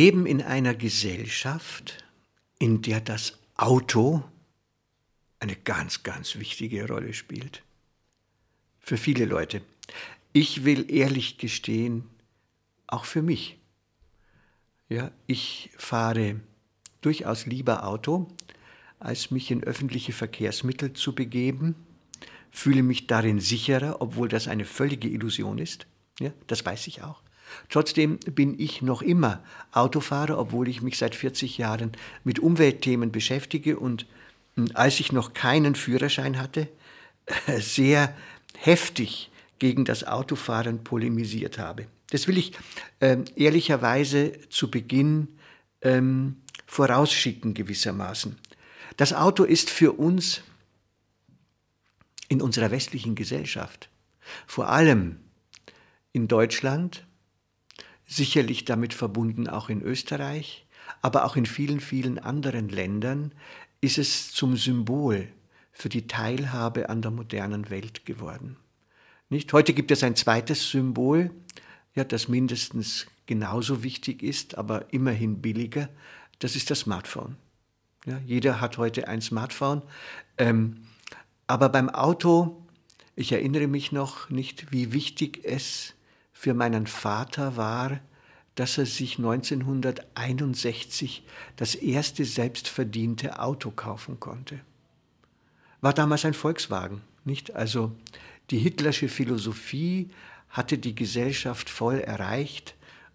Leben in einer Gesellschaft, in der das Auto eine ganz, ganz wichtige Rolle spielt. Für viele Leute. Ich will ehrlich gestehen, auch für mich. Ja, ich fahre durchaus lieber Auto, als mich in öffentliche Verkehrsmittel zu begeben, fühle mich darin sicherer, obwohl das eine völlige Illusion ist. Ja, das weiß ich auch. Trotzdem bin ich noch immer Autofahrer, obwohl ich mich seit 40 Jahren mit Umweltthemen beschäftige und hm, als ich noch keinen Führerschein hatte, sehr heftig gegen das Autofahren polemisiert habe. Das will ich äh, ehrlicherweise zu Beginn ähm, vorausschicken gewissermaßen. Das Auto ist für uns in unserer westlichen Gesellschaft, vor allem in Deutschland, sicherlich damit verbunden auch in Österreich, aber auch in vielen, vielen anderen Ländern ist es zum Symbol für die Teilhabe an der modernen Welt geworden. Nicht? Heute gibt es ein zweites Symbol, ja, das mindestens genauso wichtig ist, aber immerhin billiger, das ist das Smartphone. Ja, jeder hat heute ein Smartphone. Ähm, aber beim Auto, ich erinnere mich noch nicht, wie wichtig es für meinen Vater war, dass er sich 1961 das erste selbstverdiente Auto kaufen konnte. War damals ein Volkswagen, nicht? Also die hitlersche Philosophie hatte die Gesellschaft voll erreicht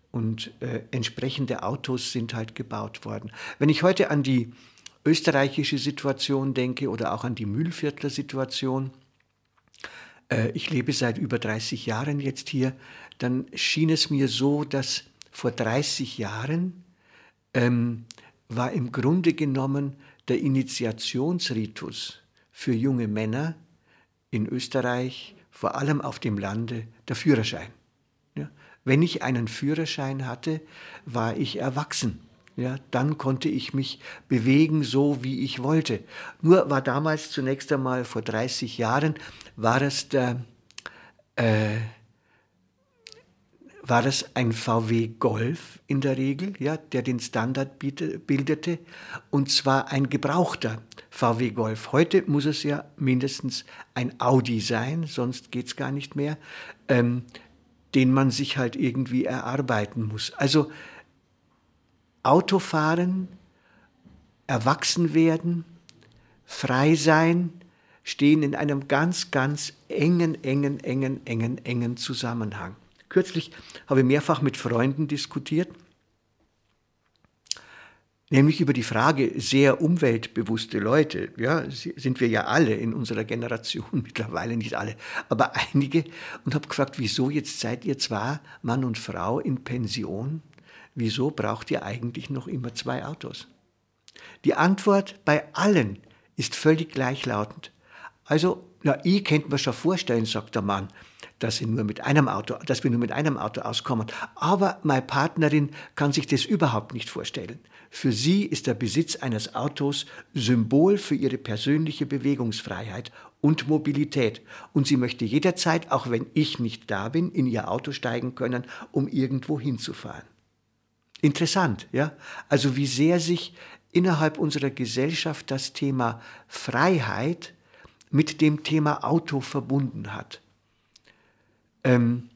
und äh, entsprechende Autos sind halt gebaut worden. Wenn ich heute an die österreichische Situation denke oder auch an die Mühlviertler Situation, äh, ich lebe seit über 30 Jahren jetzt hier, dann schien es mir so, dass vor 30 Jahren ähm, war im Grunde genommen der Initiationsritus für junge Männer in Österreich, vor allem auf dem Lande, der Führerschein. Wenn ich einen Führerschein hatte, war ich erwachsen. Ja, dann konnte ich mich bewegen, so wie ich wollte. Nur war damals zunächst einmal vor 30 Jahren, war es der, äh, war das ein VW Golf in der Regel, ja, der den Standard bildete, und zwar ein gebrauchter VW Golf. Heute muss es ja mindestens ein Audi sein, sonst geht es gar nicht mehr. Ähm, den man sich halt irgendwie erarbeiten muss. Also Autofahren, erwachsen werden, frei sein, stehen in einem ganz, ganz engen, engen, engen, engen, engen Zusammenhang. Kürzlich habe ich mehrfach mit Freunden diskutiert nämlich über die Frage sehr umweltbewusste Leute, ja, sind wir ja alle in unserer Generation, mittlerweile nicht alle, aber einige, und habe gefragt, wieso jetzt seid ihr zwar Mann und Frau in Pension, wieso braucht ihr eigentlich noch immer zwei Autos? Die Antwort bei allen ist völlig gleichlautend. Also, ja, ich könnte mir schon vorstellen, sagt der Mann, dass, sie nur mit einem Auto, dass wir nur mit einem Auto auskommen. Aber meine Partnerin kann sich das überhaupt nicht vorstellen. Für sie ist der Besitz eines Autos Symbol für ihre persönliche Bewegungsfreiheit und Mobilität. Und sie möchte jederzeit, auch wenn ich nicht da bin, in ihr Auto steigen können, um irgendwo hinzufahren. Interessant, ja? Also wie sehr sich innerhalb unserer Gesellschaft das Thema Freiheit mit dem Thema Auto verbunden hat. Ähm,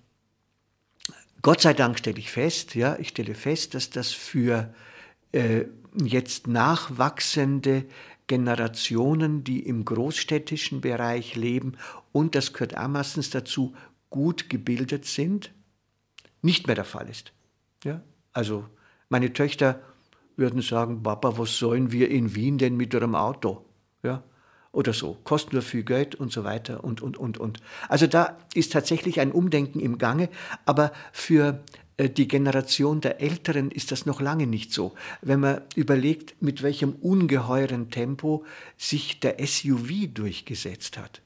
Gott sei Dank stelle ich fest, ja, ich stelle fest, dass das für äh, jetzt nachwachsende Generationen, die im großstädtischen Bereich leben und das gehört ermaßens dazu, gut gebildet sind, nicht mehr der Fall ist. Ja? Also meine Töchter würden sagen, Papa, was sollen wir in Wien denn mit eurem Auto? Ja? Oder so, kostet nur viel Geld und so weiter und, und, und, und. Also da ist tatsächlich ein Umdenken im Gange, aber für äh, die Generation der Älteren ist das noch lange nicht so. Wenn man überlegt, mit welchem ungeheuren Tempo sich der SUV durchgesetzt hat.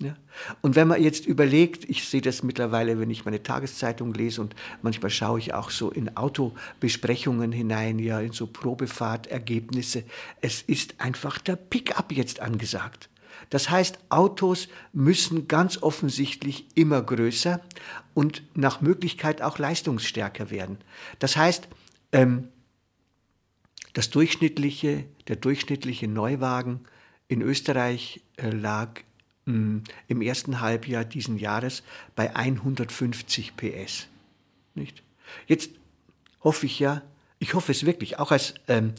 Ja? Und wenn man jetzt überlegt, ich sehe das mittlerweile, wenn ich meine Tageszeitung lese und manchmal schaue ich auch so in Autobesprechungen hinein, ja, in so Probefahrtergebnisse, es ist einfach der Pickup jetzt angesagt. Das heißt, Autos müssen ganz offensichtlich immer größer und nach Möglichkeit auch leistungsstärker werden. Das heißt, ähm, das durchschnittliche, der durchschnittliche Neuwagen in Österreich äh, lag mh, im ersten Halbjahr diesen Jahres bei 150 PS. Nicht? Jetzt hoffe ich ja, ich hoffe es wirklich, auch als, ähm,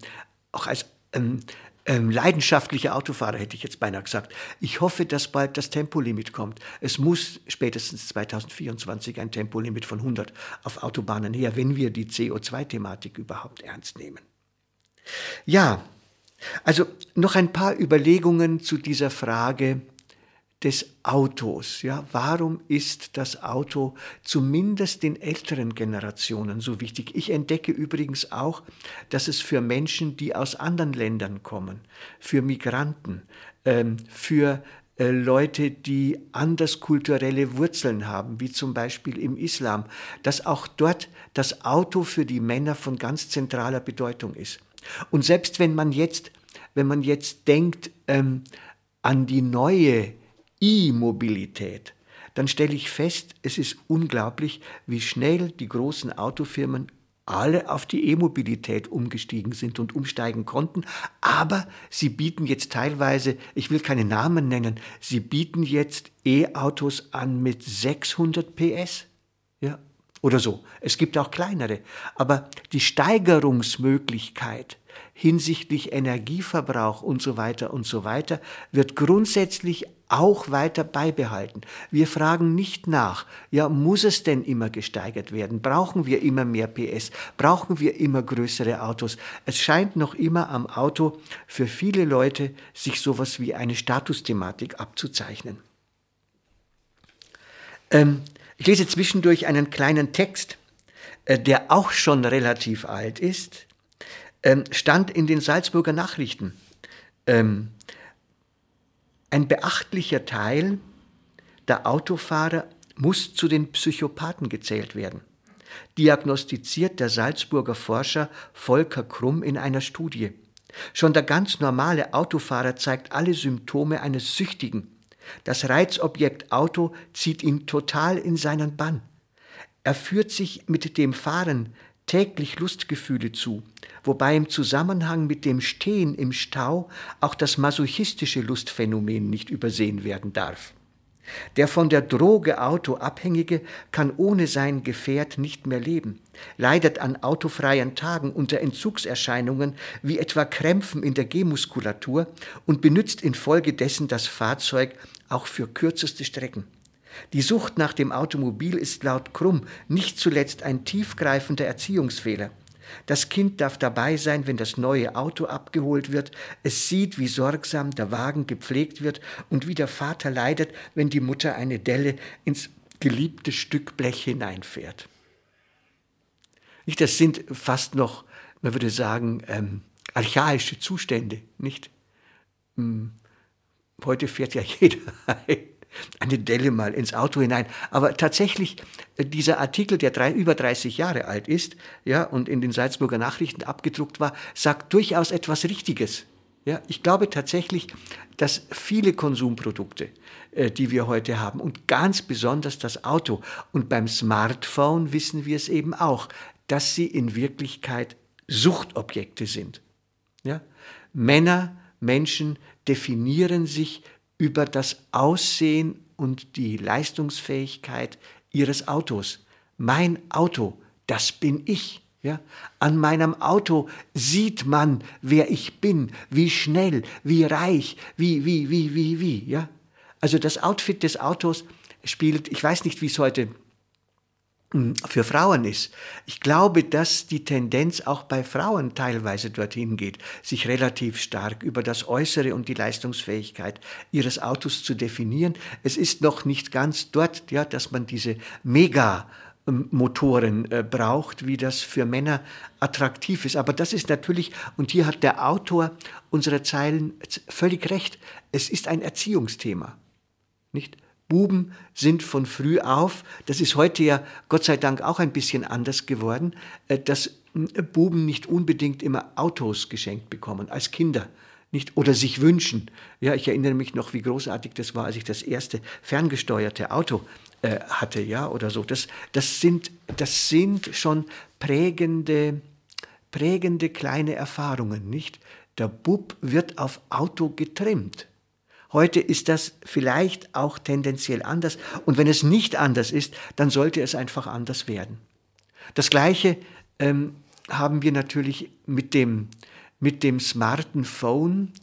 auch als ähm, ähm, leidenschaftlicher Autofahrer, hätte ich jetzt beinahe gesagt. Ich hoffe, dass bald das Tempolimit kommt. Es muss spätestens 2024 ein Tempolimit von 100 auf Autobahnen her, wenn wir die CO2-Thematik überhaupt ernst nehmen. Ja, also noch ein paar Überlegungen zu dieser Frage, des Autos. Ja, warum ist das Auto zumindest den älteren Generationen so wichtig? Ich entdecke übrigens auch, dass es für Menschen, die aus anderen Ländern kommen, für Migranten, ähm, für äh, Leute, die anders kulturelle Wurzeln haben, wie zum Beispiel im Islam, dass auch dort das Auto für die Männer von ganz zentraler Bedeutung ist. Und selbst wenn man jetzt, wenn man jetzt denkt ähm, an die neue E-Mobilität, dann stelle ich fest, es ist unglaublich, wie schnell die großen Autofirmen alle auf die E-Mobilität umgestiegen sind und umsteigen konnten. Aber sie bieten jetzt teilweise, ich will keine Namen nennen, sie bieten jetzt E-Autos an mit 600 PS. Ja, oder so. Es gibt auch kleinere. Aber die Steigerungsmöglichkeit hinsichtlich Energieverbrauch und so weiter und so weiter wird grundsätzlich auch weiter beibehalten. Wir fragen nicht nach, ja, muss es denn immer gesteigert werden? Brauchen wir immer mehr PS? Brauchen wir immer größere Autos? Es scheint noch immer am Auto für viele Leute sich sowas wie eine Statusthematik abzuzeichnen. Ähm, ich lese zwischendurch einen kleinen Text, äh, der auch schon relativ alt ist, ähm, stand in den Salzburger Nachrichten. Ähm, ein beachtlicher Teil der Autofahrer muss zu den Psychopathen gezählt werden, diagnostiziert der Salzburger Forscher Volker Krumm in einer Studie. Schon der ganz normale Autofahrer zeigt alle Symptome eines Süchtigen. Das Reizobjekt Auto zieht ihn total in seinen Bann. Er führt sich mit dem Fahren täglich Lustgefühle zu, wobei im Zusammenhang mit dem Stehen im Stau auch das masochistische Lustphänomen nicht übersehen werden darf. Der von der Droge Auto Abhängige kann ohne sein Gefährt nicht mehr leben, leidet an autofreien Tagen unter Entzugserscheinungen wie etwa Krämpfen in der Gehmuskulatur und benützt infolgedessen das Fahrzeug auch für kürzeste Strecken. Die Sucht nach dem Automobil ist laut Krumm nicht zuletzt ein tiefgreifender Erziehungsfehler. Das Kind darf dabei sein, wenn das neue Auto abgeholt wird. Es sieht, wie sorgsam der Wagen gepflegt wird und wie der Vater leidet, wenn die Mutter eine Delle ins geliebte Stück Blech hineinfährt. Das sind fast noch, man würde sagen, ähm, archaische Zustände, nicht? Hm. Heute fährt ja jeder eine Delle mal ins Auto hinein. Aber tatsächlich, äh, dieser Artikel, der drei, über 30 Jahre alt ist, ja, und in den Salzburger Nachrichten abgedruckt war, sagt durchaus etwas Richtiges. Ja, ich glaube tatsächlich, dass viele Konsumprodukte, äh, die wir heute haben, und ganz besonders das Auto und beim Smartphone wissen wir es eben auch, dass sie in Wirklichkeit Suchtobjekte sind. Ja? Männer, Menschen definieren sich über das Aussehen und die Leistungsfähigkeit ihres Autos. Mein Auto, das bin ich. Ja? An meinem Auto sieht man, wer ich bin, wie schnell, wie reich, wie, wie, wie, wie, wie. Ja? Also das Outfit des Autos spielt, ich weiß nicht, wie es heute für Frauen ist. Ich glaube, dass die Tendenz auch bei Frauen teilweise dorthin geht, sich relativ stark über das Äußere und die Leistungsfähigkeit ihres Autos zu definieren. Es ist noch nicht ganz dort, ja, dass man diese Mega Motoren äh, braucht, wie das für Männer attraktiv ist. Aber das ist natürlich, und hier hat der Autor unserer Zeilen völlig recht, es ist ein Erziehungsthema. Nicht? Buben sind von früh auf, das ist heute ja Gott sei Dank auch ein bisschen anders geworden, äh, dass Buben nicht unbedingt immer Autos geschenkt bekommen als Kinder. Nicht, oder sich wünschen. Ja, ich erinnere mich noch, wie großartig das war, als ich das erste ferngesteuerte Auto äh, hatte, ja, oder so. Das, das, sind, das sind schon prägende, prägende kleine Erfahrungen, nicht? Der Bub wird auf Auto getrimmt. Heute ist das vielleicht auch tendenziell anders. Und wenn es nicht anders ist, dann sollte es einfach anders werden. Das Gleiche ähm, haben wir natürlich mit dem, mit dem smarten Phone,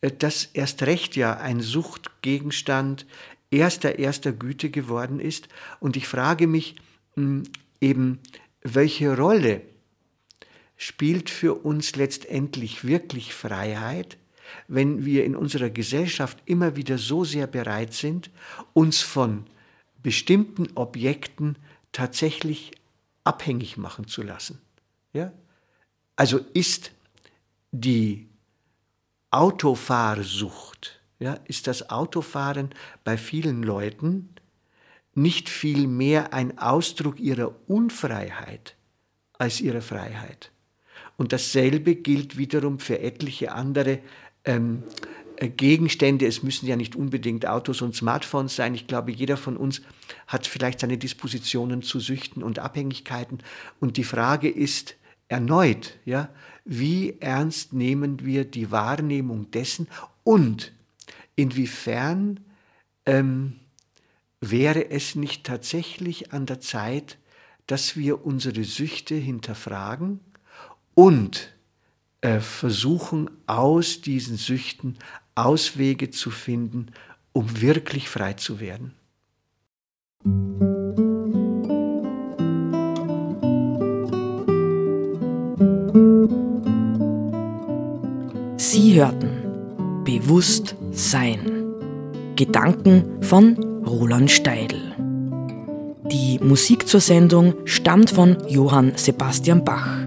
äh, das erst recht ja ein Suchtgegenstand erster, erster Güte geworden ist. Und ich frage mich mh, hm, eben, welche Rolle spielt für uns letztendlich wirklich Freiheit wenn wir in unserer Gesellschaft immer wieder so sehr bereit sind, uns von bestimmten Objekten tatsächlich abhängig machen zu lassen. Ja? Also ist die Autofahrsucht, ja, ist das Autofahren bei vielen Leuten nicht viel mehr ein Ausdruck ihrer Unfreiheit als ihrer Freiheit. Und dasselbe gilt wiederum für etliche andere ähm, äh, Gegenstände, es müssen ja nicht unbedingt Autos und Smartphones sein. Ich glaube, jeder von uns hat vielleicht seine Dispositionen zu Süchten und Abhängigkeiten. Und die Frage ist erneut, ja, wie ernst nehmen wir die Wahrnehmung dessen und inwiefern ähm, wäre es nicht tatsächlich an der Zeit, dass wir unsere Süchte hinterfragen und äh, versuchen aus diesen Süchten Auswege zu finden, um wirklich frei zu werden. Sie hörten Bewusst Sein. Gedanken von Roland Steidl. Die Musik zur Sendung stammt von Johann Sebastian Bach